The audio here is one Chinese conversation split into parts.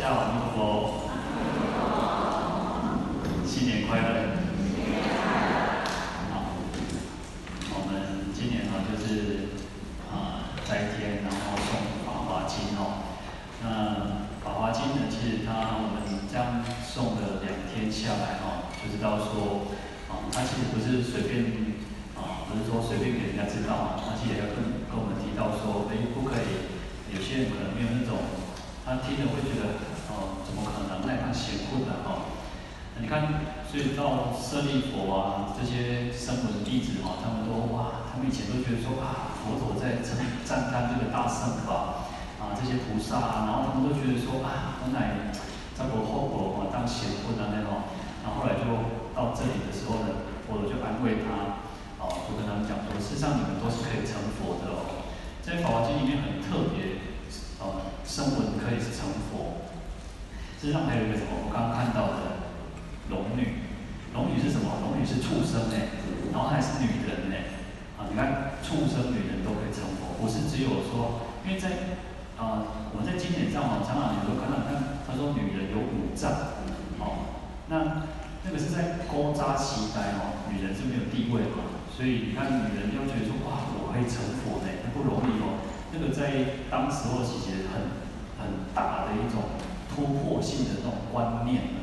家好，阿弥陀佛，新年快乐。好，我们今年呢就是啊斋天，然后诵《法华经》哦。那《法华经》呢，其实它我们这样诵了两天下来哦，就知道说啊，它其实不是随便啊，不是说随便给人家知道啊，它其实要跟跟我们提到说，哎，不可以，有些人可能没有那种。他听了会觉得，哦，怎么可能那样邪混的哦？你看，所以到舍利弗啊这些声闻弟子哈，他们都哇，他们以前都觉得说啊，佛陀在赞叹这个大圣法啊，这些菩萨啊，然后他们都觉得说啊，我乃在我后果啊当邪混啊那种，然后后来就到这里的时候呢，佛陀就安慰他，哦，就跟他们讲说，事实上你们都是可以成佛的哦，在《法华经》里面很特别。呃，声闻可以是成佛。实上还有一个什么？我刚看到的龙女，龙女是什么？龙女是畜生哎，然后还是女人哎。啊，你看畜生、女人都可以成佛，不是只有说，因为在啊、呃，我们在经典上哦，常常有时候看到，看他说女人有五脏，哦，那那个是在勾扎期待哦，女人是没有地位嘛，所以你看女人要觉得说哇，我可以成佛呢，那不容易哦。那个在当时候其实很很大的一种突破性的那种观念。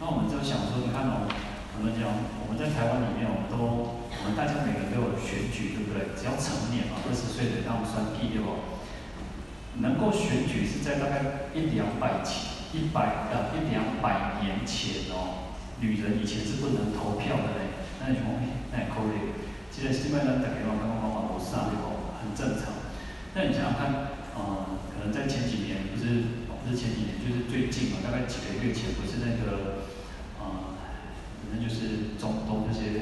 那我们就想说，你看哦，我们讲我们在台湾里面，我们都我们大家每个人都有选举，对不对？只要成年嘛，二十岁的让我们算第六，能够选举是在大概一两百前一百呃一两百年前哦，女人以前是不能投票的嘞。那你说，那可以，其实西方人大概我刚刚讲我上一个很正常。那你想想看，呃，可能在前几年，不是不是前几年，就是最近嘛，大概几个月前，不是那个，呃，反正就是中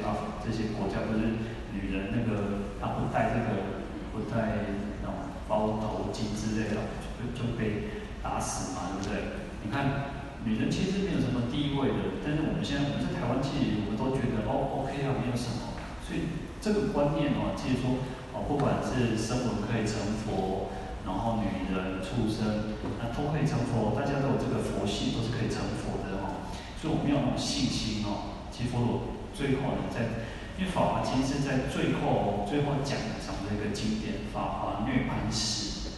啊这些国家，不是女人那个她不戴这个不戴那种包头巾之类的，就就被打死嘛，对不对？你看，女人其实没有什么地位的，但是我们现在我们在台湾，其实我们都觉得哦，OK 啊，没有什么，所以这个观念哦，其实说。哦，不管是声闻可以成佛，然后女人、畜生，那都可以成佛，大家都有这个佛性，都是可以成佛的哦。所以我们要有信心哦。其实佛陀最后呢，在因为《法华经》是在最后最后讲讲的一个经典，《法华涅槃史》，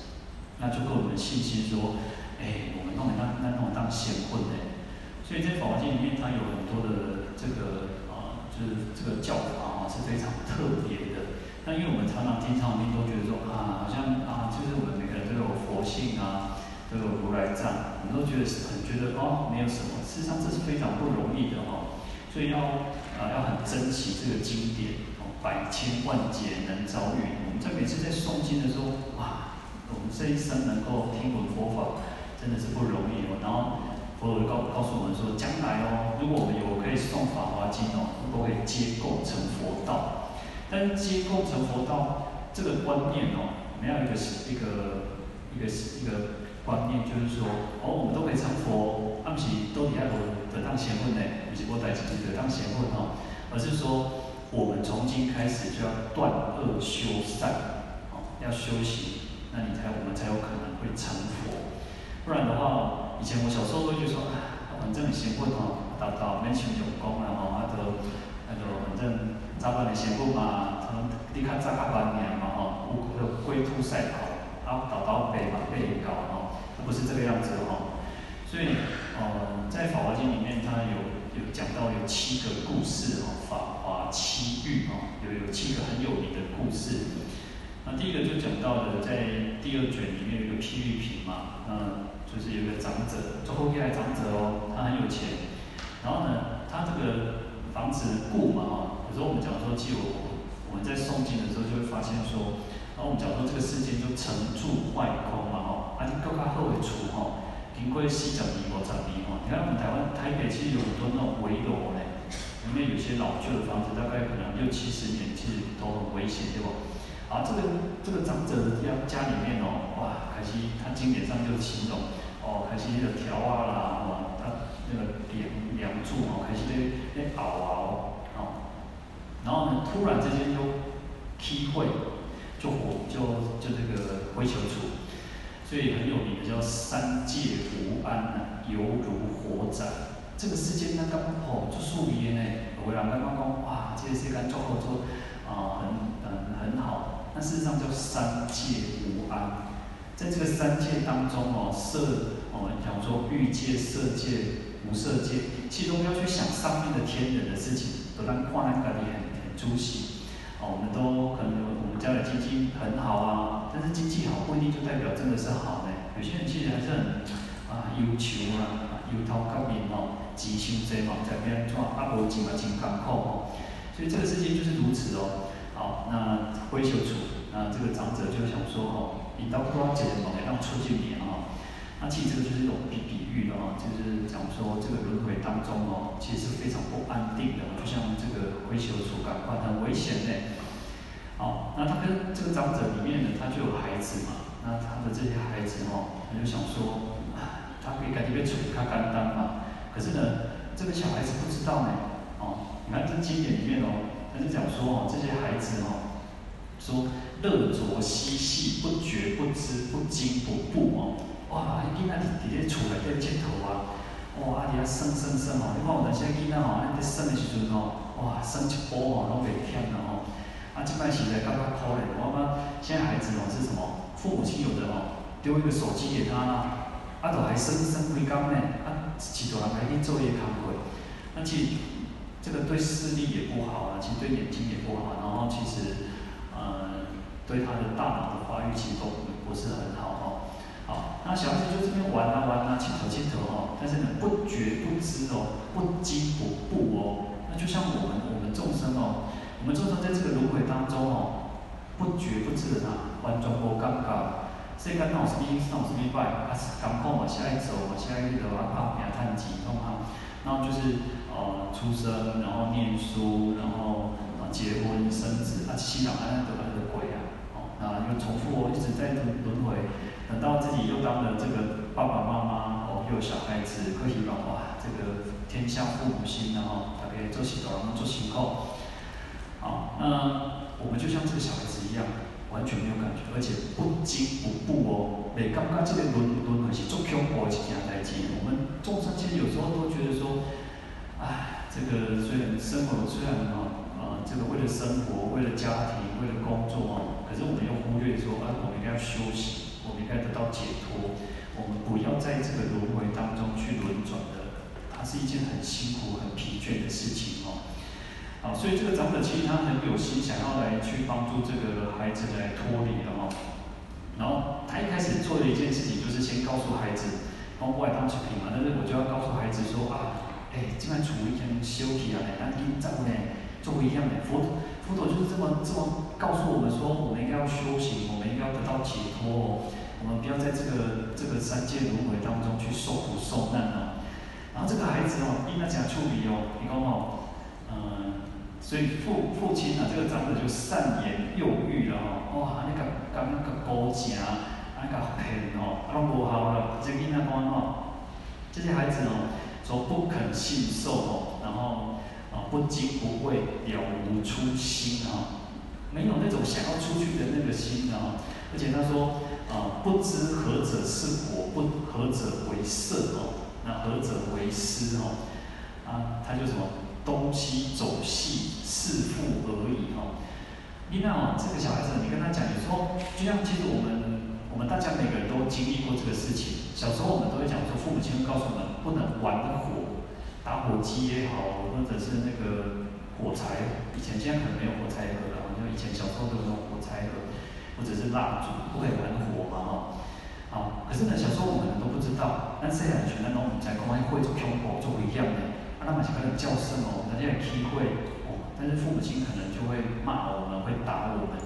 那就给我们信心说，哎，我们弄那那弄当显混的。所以在《法华经》里面，它有很多的这个啊，就是这个教法啊，是非常特别的。那因为我们常常听常听都觉得说啊，好像啊，就是我们每个人都有佛性啊，都有如来藏，我们都觉得很觉得哦，没有什么。事实上这是非常不容易的哦，所以要啊要很珍惜这个经典哦，百千万劫难遭遇。我们在每次在诵经的时候，哇，我们这一生能够听闻佛法，真的是不容易哦。然后佛陀告告诉我们说，将来哦，如果我们有可以诵法华经哦，都可以皆构成佛道。但皆构成佛道这个观念哦，我们要一个一个一个一个观念，就是说，哦，我们都可以成佛，阿不是都底下都得当贤混呢，不是我代自己得当贤混哦，而是说，我们从今开始就要断恶修善，哦，要修行，那你才我们才有可能会成佛，不然的话，以前我小时候都会说，啊，反正贤混哦，达到没成就功了哦，那都那都反正。早晚的媳妇嘛，可能你看早下半年嘛吼，有有龟兔赛跑，啊，倒倒背嘛背高吼，不是这个样子吼。所以，呃，在《法华经》里面，它有有讲到有七个故事哦，法华七喻哦，有有七个很有名的故事。那第一个就讲到的，在第二卷里面有一个譬喻品嘛，嗯，就是有一个长者，最后一代长者哦，他很有钱，然后呢，他这个房子故嘛哈。有时候我们讲说，其实我我们在诵经的时候就会发现说，然后我们讲说这个世界就成住坏空嘛哦，而且更加好的厝吼，经过四十年五十年吼，你看我们台湾台北其实有很多那种危楼嘞，里面有些老旧的房子，大概可能六七十年，其实都很危险，对不？啊，这个这个长者的家家里面哦，哇，可惜他经典上就形容，哦，可惜那个条啊啦，哦，他那个梁梁柱哦，可惜那那凹啊哦。然后呢，突然之间就起火，就火就就这个火烧厝，所以很有名的叫三界无碍安，犹如火宅。这个世界那刚刚好就属于呢，有人刚刚讲哇，这个世界做好做啊，很很很好。那事实上叫三界无安，在这个三界当中哦，色我们讲说欲界、色界、无色界，其中要去想上面的天人的事情，都让跨那个很很出息。我们都可能我们家的经济很好啊，但是经济好不一定就代表真的是好呢。有些人其实还是很啊忧愁啊，忧头壳面哦，钱伤济嘛，在边怎啊无钱嘛真艰苦哦。所以这个世界就是如此哦。好，那灰修处。那这个长者就想说哦，你到多少节能让出去年啊？那其实这个就是一种比比喻的哦，就是讲说这个轮回当中哦，其实是非常不安定的，就像这个灰修处感官很危险的。好，那他跟这个长者里面呢，他就有孩子嘛，那他的这些孩子哦，他就想说，他可以赶紧被处理，他简单嘛。可是呢，这个小孩子不知道呢，哦，你看这经典里面哦，他就讲说哦，这些孩子哦。说乐着嬉戏，不觉不知，不惊不怖哦。哇，囡仔伫咧厝内底佚佗啊！哇，阿弟啊，生生生哦！你看有阵时囡仔吼，咱伫生的时阵哦，哇，生一波哦，拢袂忝啦吼。啊，即摆时代感觉可怜，我感觉现在孩子哦是什么？父母亲有的哦，丢一个手机给他啦，啊，都还生生规工呢，啊，一大人还去做业工课。那其实这个对视力也不好啊，其实对眼睛也不好，然后其实。呃，对他的大脑的发育其实都不是很。好，那小孩子就这边玩啊玩啊，亲头亲头哈，但是呢，不觉不知哦，不惊不怖哦。那就像我们我们众生哦，我们众生在这个轮回当中哦，不觉不知的啊，完全无感觉。所以讲闹什么闹什么怪，啊，感觉嘛，下一走嘛，下一个啊，怕别人看紧，懂吗？然后就是呃，出生，然后念书，然后啊。结婚生子啊，七老八十得了个鬼啊！又重复，一直在轮轮回，等到自己又当了这个爸爸妈妈哦，又有小孩子，可以讲哇，这个天下父母心，然后大概做起多，做起后，好，那我们就像这个小孩子一样，完全没有感觉，而且不惊不怖哦。每刚刚这个轮轮回是做恐怖的一件代志，我们众生其实有时候都觉得说，哎，这个虽然生活虽然哦。这个为了生活，为了家庭，为了工作啊，可是我们又忽略说，啊，我们应该要休息，我们应该得到解脱，我们不要在这个轮回当中去轮转的，它是一件很辛苦、很疲倦的事情哦。好，所以这个长者其实他很有心，想要来去帮助这个孩子来脱离的哦。然后他一开始做的一件事情，就是先告诉孩子，帮外当出品嘛，但是我就要告诉孩子说啊，哎，这边处理一休息啊，来，你走呢。做一样的佛陀，佛陀就是这么这么告诉我们说，我们应该要修行，我们应该要得到解脱哦，我们不要在这个这个三界轮回当中去受苦受难哦。然后这个孩子哦，应该怎样处理哦？你讲哦，嗯，所以父父亲啊，这个长者就善言诱喻了哦，哇，你个刚那个高正，那个很哦，拢无效了，这囡仔讲哦，这些孩子哦，说不肯信受哦，然后。啊，不惊不畏，了无初心啊，没有那种想要出去的那个心啊。而且他说，啊，不知何者是果，不何者为色哦，那何者为思哦？啊，他就什么东西走细，是父而已哦。你看哦，这个小孩子，你跟他讲，你说，就像其实我们我们大家每个人都经历过这个事情。小时候我们都会讲说，父母亲告诉我们，不能玩火。打火机也好，或者是那个火柴，以前现在可能没有火柴盒了，像以前小时候都有那种火柴盒，或者是蜡烛，不可以玩火嘛，哈。好，可是呢，小时候我们都不知道，但是很全那种在公安会做恐怖做不一样的，啊，那么是可能叫声哦，人家也体会哦，但是父母亲可能就会骂我们，会打我们，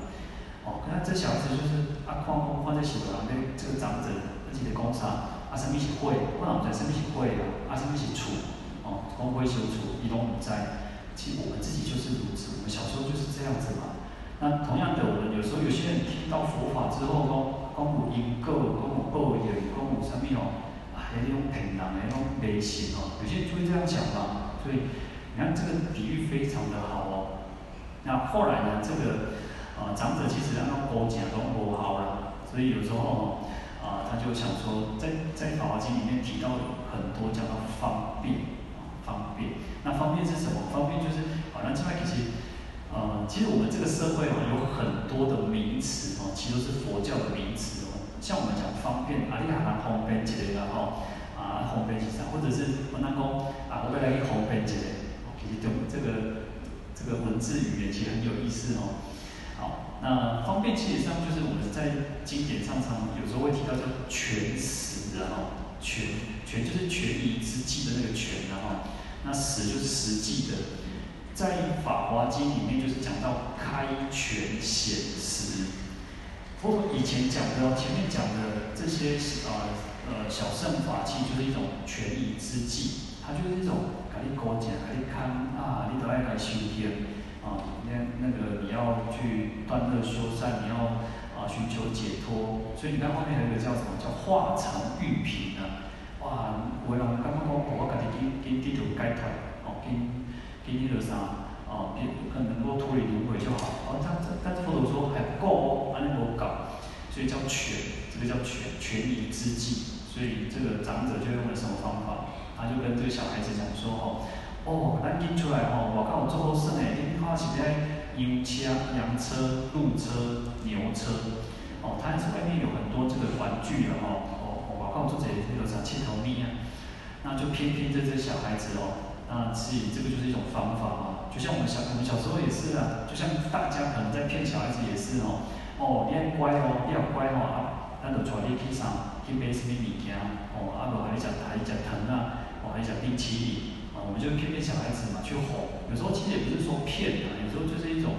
哦，那这小子就是啊，哐哐哐在洗头，那这个长者自己的工厂，啊，什么是会，不然我们在什么是会啊，啊，什么是处。哦，光辉修处，一动不在。其实我们自己就是如此，我们小时候就是这样子嘛。那同样的，我们有时候有些人听到佛法之后，讲讲有因果，讲有报应，讲有什么哦，啊，那种骗人的那种迷信哦，有些人就会这样讲嘛。所以你看这个比喻非常的好哦。那后来呢，这个呃长者其实让他多讲都不好了，所以有时候呃啊，他就想说，在在《法华经》里面提到很多讲到方便，方便。那方便是什么？方便就是好像这块其实，呃，其实我们这个社会哦，有很多的名词哦，其实都是佛教的名词哦。像我们讲方便，啊，你还拿方便之类的哈，啊，方便是啥？或者是我那讲啊，我要来去方便之类，其实这个这个文字语言其实很有意思哦。好，那方便其实上就是我们在经典上常有时候会提到叫全实的哈，权权就是权宜之计的那个权然后，那实就是实际的，在《法华经》里面就是讲到开权显实。佛陀以前讲的前面讲的这些呃呃小乘法器就是一种权宜之计，它就是一种给你勾结，给你看啊，你都爱来修行。啊，那那个你要去断恶修善，你要啊寻求解脱，所以你看后面还有一个叫什么叫化成玉品啊？哇，有的人感觉讲，我家己跟跟地图解脱，哦，跟跟那个啥，哦，跟能够脱离轮回就好。哦，但但是佛陀说还不够哦，还能够搞，所以叫权，这个叫权权宜之计。所以这个长者就用了什么方法？他就跟这个小孩子讲说，哦。哦，咱印出来吼，外口有做好耍嘞，你看是咧牛车、羊车、鹿车、牛车，哦，它是外面有很多这个玩具的吼，哦，外口做这些那个啥七头米啊，那就偏偏这些小孩子哦，那所以这个就是一种方法嘛，就像我们小我们小时候也是啊，就像大家可能在骗小孩子也是哦，哦，你要乖哦，你要乖哦，啊，咱就带你去啥，去买什么物件，哦，啊，无还你食还你食糖啊，哦，还你食冰淇淋。我们就骗骗小孩子嘛，去哄。有时候其实也不是说骗啊，有时候就是一种，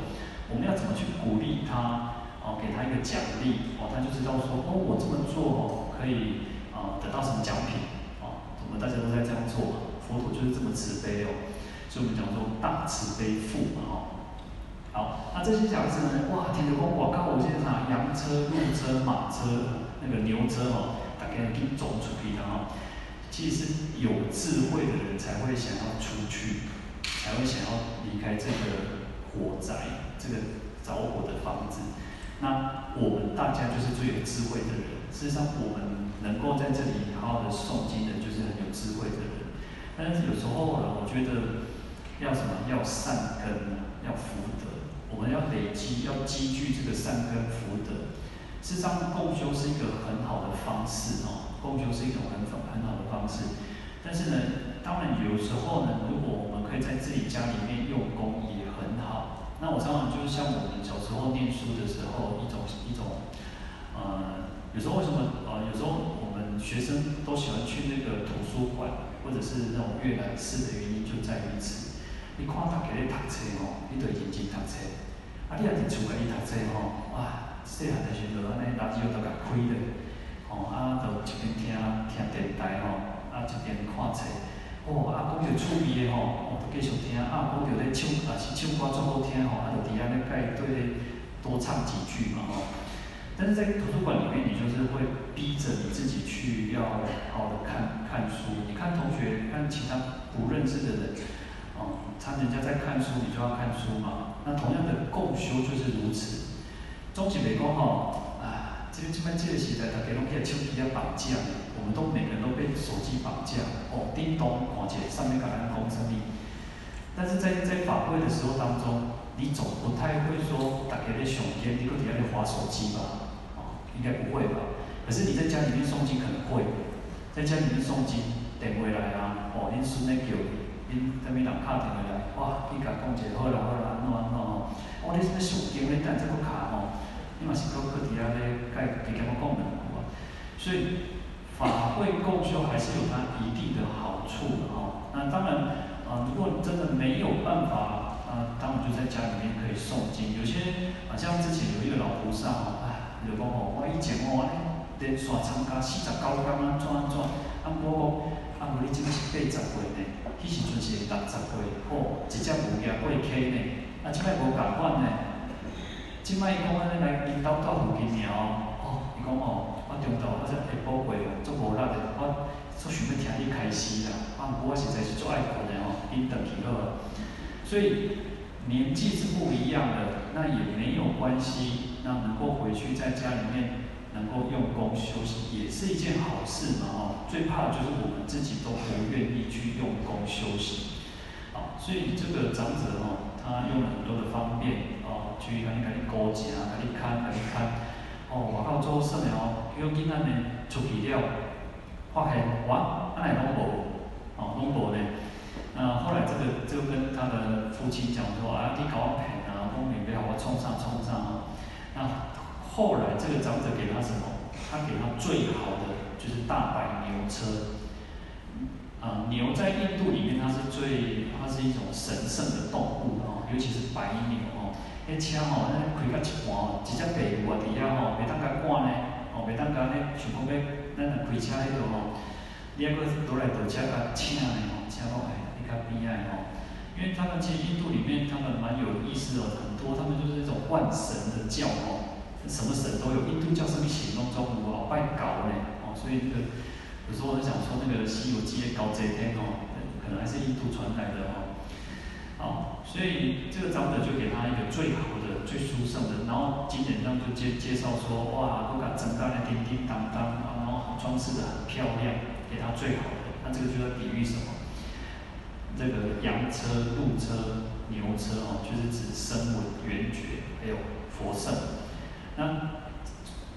我们要怎么去鼓励他，哦，给他一个奖励，哦，他就知道说，哦，我这么做哦，可以啊、得到什么奖品，哦，我们大家都在这样做，佛陀就是这么慈悲哦，所以我们讲说大慈悲父嘛，哦，好，那这些小孩子呢，哇，听着讲，我靠，我现在拿羊车、鹿车、马车、那个牛车哦，大家去走出去的哦。其实有智慧的人才会想要出去，才会想要离开这个火宅，这个着火的房子。那我们大家就是最有智慧的人。事实上，我们能够在这里好好的诵经的，就是很有智慧的人。但是有时候啊，我觉得要什么？要善根，要福德。我们要累积，要积聚这个善根福德。事实上，共修是一个很好的方式哦。供求是一种很很很好的方式，但是呢，当然有时候呢，如果我们可以在自己家里面用功也很好。那我常常就是像我们小时候念书的时候，一种一种，呃，有时候为什么呃，有时候我们学生都喜欢去那个图书馆或者是那种阅览室的原因就在于此。你看大家咧读册哦，你对认真读册，啊，你也伫厝家己读册哦，哇，细汉的时阵安尼垃圾都甲开的。哦，啊，就一边听听电台吼，啊，一边看册。哦，啊，讲着趣味的吼，哦，继续听。啊，讲着咧唱，啊是唱歌足好听吼，啊，就伫安尼甲伊对咧多唱几句嘛吼。但是在图书馆里面，你就是会逼着你自己去要好好的看看书。你看同学，看其他不认识的人，哦，他人家在看书，你就要看书嘛。那同样的共修就是如此。总体来讲吼。这个这边这个时代，大家拢被手机啊绑架，我们都每个人都被手机绑架。哦，叮咚，看起来上面搞人工生命。但是在在法会的时候当中，你总不太会说大家在上边，你搁在那里滑手机吧？哦，应该不会吧？可是你在家里面诵经可能会，在家里面诵经，电话来啊，哦，恁孙在叫，恁那边人打电话来，哇，你甲讲一个好啦好啦，安怎安怎哦，哦，你是要诵经，你等这个卡。因为是搁课底下咧，该给他们供的，所以法会共修还是有它一定的好处的哦。那当然，啊，如果真的没有办法，啊，当然就在家里面可以诵经。有些啊，像之前有一个老菩萨哦，哎，就讲哦，我以前哦，连续参加四十九天安，怎安怎，啊，我讲，啊，无你这个是八十岁呢，迄时阵是六十岁，哦，一只牛也过 K 呢，啊，即摆无共款呢。即摆伊讲安尼来引导到附近尔哦，伊讲哦，我中昼我只下晡过哦，足无力的，我足想要听你开示啦。啊，毋过我实在是足爱困的吼，因转去好。所以年纪是不一样的，那也没有关系。那能够回去在家里面能够用功修行，也是一件好事嘛哦。最怕的就是我们自己都不愿意去用功修行，啊，所以这个长者哦，他用了很多的方便哦，去给你给你勾结啊，给你看，给你看，哦，我到做什么哦，叫囡仔呢出去了，发现哇，阿来拢无，哦，拢无呢。那后来这个就跟他的父亲讲说啊，你搞我骗啊，拢没要我冲上冲上。那后来这个长者给他什么？他给他最好的。就是大白牛车，啊、牛在印度里面它是最，它是一种神圣的动物哦，尤其是白牛哦。那车吼，那开到一半哦，直接白牛啊，底下哦，袂当甲赶呢，哦，袂当甲呢，想讲要咱若开车迄个哦，你还阁倒来倒车甲请的哦，车落来你较边爱哦。因为他们其实印度里面他们蛮有意思的，很多他们就是一种万神的教哦，什么神都有，印度教什么神拢中有哦，拜狗呢。所以那个有时候我在想说，那个《西游记》的高贼天哦，可能还是印度传来的哦。好，所以这个长者就给他一个最好的、最殊胜的，然后经典上就介介绍说，哇，都把整个的叮叮当当啊，然后装饰的很漂亮，给他最好的。那这个就在比喻什么？这个羊车、鹿车、牛车哦，就是指声闻、缘觉，还有佛圣。那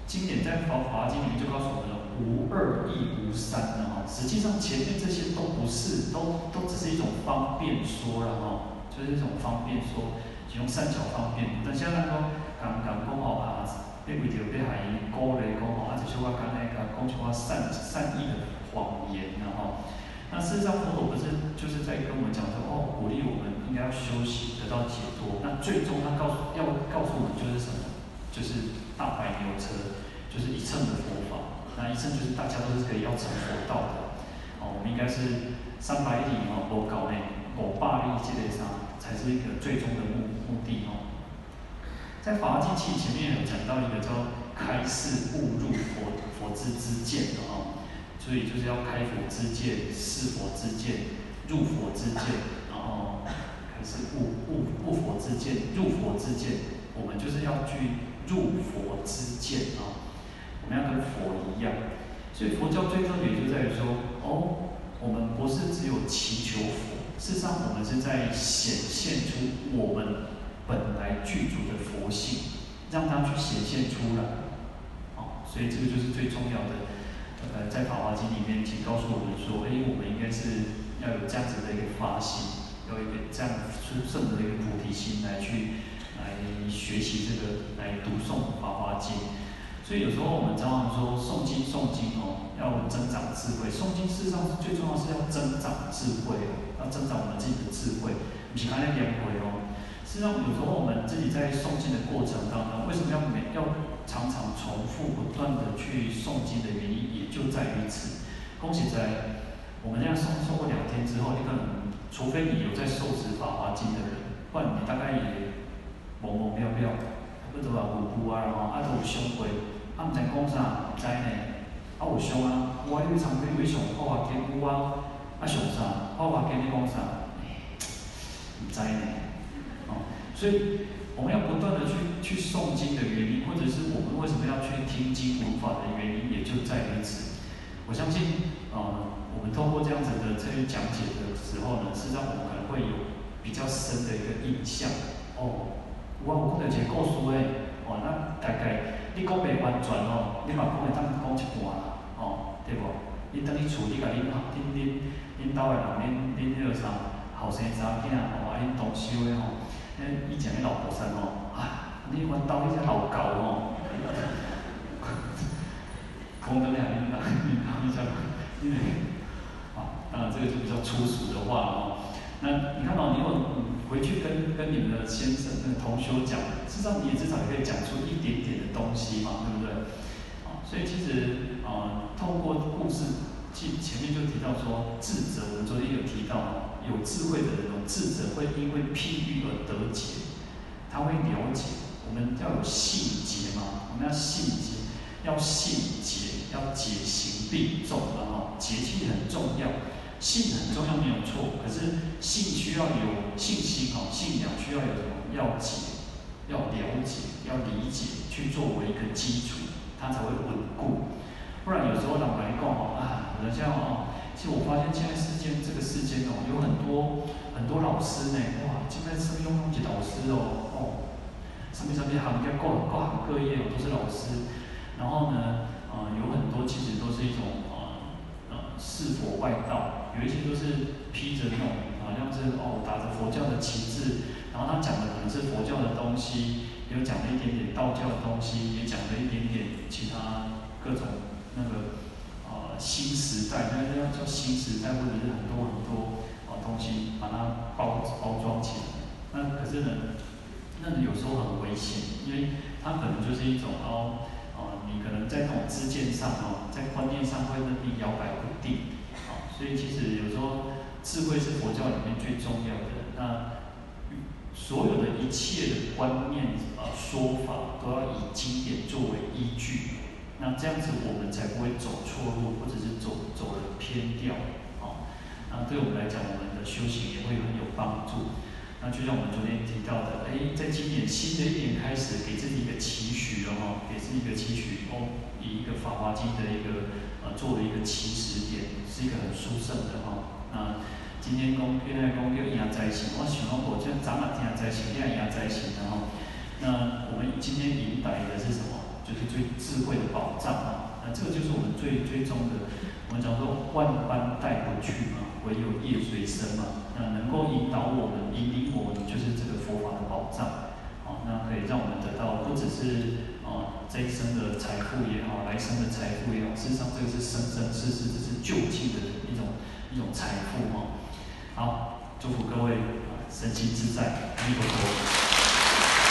经典在《法华经》里面就告诉我们了，无二亦无三的哈。实际上前面这些都不是，都都只是一种方便说了哈，就是一种方便说，其中善巧方便。但现在说刚刚讲哦啊，别为着别害伊鼓励讲哦，啊就是我刚才讲讲一话善善意的谎言然后，那事实上佛陀不是就是在跟我们讲说哦，鼓励我们应该要修行得到解脱。那最终他告诉要告诉我们就是什么？就是大白牛车。就是一乘的佛法，那一乘就是大家都是可以要成佛道的，哦，我们应该是三百里哦，多高呢？五百里基本上才是一个最终的目目的哦。在《法华经》其前面有讲到一个叫开示悟入佛佛之知见的哦，所以就是要开佛之见、示佛之见、入佛之见，然后开示悟悟悟佛之见、入佛之见，我们就是要去入佛之见啊。我们要跟佛一样，所以佛教最特别就在于说，哦，我们不是只有祈求佛，事实上我们是在显现出我们本来具足的佛性，让它去显现出来。哦，所以这个就是最重要的。呃，在《法华经》里面，请告诉我们说，哎，我们应该是要有这样子的一个发心，要有一个这样殊胜的一个菩提心来去来学习这个，来读诵《法华经》。所以有时候我们常常说诵经诵经哦，要增长智慧。诵经事实上最重要是要增长智慧哦，要增长我们自己的智慧。你看那点回哦，事实上有时候我们自己在诵经的过程当中，为什么要每要常常重复不断的去诵经的原因，也就在于此。恭喜在我们这样诵诵过两天之后，你可能除非你有在受持法华经的人，不然你大概也懵懵妙妙，不知道糊糊啊，然后啊都有伤过。啊，毋知讲啥，毋知呢。啊，有上啊，我迄场边为上法华经有啊，啊上啥？法华经你讲啥？毋知呢。哦，所以我们要不断的去去诵经的原因，或者是我们为什么要去听经闻法的原因，也就在于此。我相信，呃，我们透过这样子的这些讲解的时候呢，是让我们可能会有比较深的一个印象。哦，我我讲到一个故事诶，哦，那大概。你讲袂完全哦，你嘛讲会当讲一半啦，哦，对无？你等你厝，你甲恁恁恁恁兜诶人，恁恁迄个啥后生查囝哦，啊恁同修诶吼，迄以前诶老婆生吼，啊，你阮兜迄只老狗吼，讲得两恁啦，恁兜迄只，因为，啊，当然这个就比较粗俗的话哦。那你看到你有？回去跟跟你们的先生、跟同修讲，至少你也至少也可以讲出一点点的东西嘛，对不对？啊，所以其实啊，透过故事，前前面就提到说，智者，我们昨天有提到，有智慧的人，智者会因为譬喻而得解，他会了解。我们要有信解嘛，我们要信解，要信解，要解行并重的哈，解气很重要。信很重要，没有错。可是信需要有信心哦，信仰需要有什么？要解，要了解，要理解，去作为一个基础，它才会稳固。不然有时候老来讲哦，啊，有人这样哦，其实我发现现在世间这个世间哦，有很多很多老师呢，哇，现在是不是用东西老师哦，哦，什么什么行业各各行各业哦都是老师，然后呢，呃，有很多其实都是一种呃呃世佛外道，有一些都是披着那种好像是哦打着佛教的旗帜，然后他讲的可能是佛教的东西，也有讲了一点点道教的东西，也讲了一点点其他各种。那个呃新时代，那那叫新时代，或者是很多很多呃东西，把它包包装起来。那可是呢，那有时候很危险，因为它可能就是一种哦，呃，你可能在那种知见上哦，在观念上会让你摇摆不定。所以其实有时候智慧是佛教里面最重要的。那所有的一切的观念啊说法，都要以经典作为依据。那这样子我们才不会走错路，或者是走走的偏掉，哦。那对我们来讲，我们的修行也会很有帮助。那就像我们昨天提到的，哎，在今年新的一年开始，给自己一个期许哦，给自己一个期许哦，以一个《法华经》的一个做了一个起始点，是一个很殊胜的哈。那今天公现在公又一样在一起，我喜欢我这咱们这样在一起，这样一样在一起，然后，那我们今天迎来的是什么？就是最智慧的宝藏啊！那这个就是我们最最终的，我们讲说万般带不去嘛，唯有业随身嘛。那能够引导我们、引领我们，就是这个佛法的宝藏。那可以让我们得到不只是啊这一生的财富也好，来生的财富也好，事实上这个是生生世世，这是救济的一种一种财富哈。好，祝福各位啊身心自在，阿弥陀佛。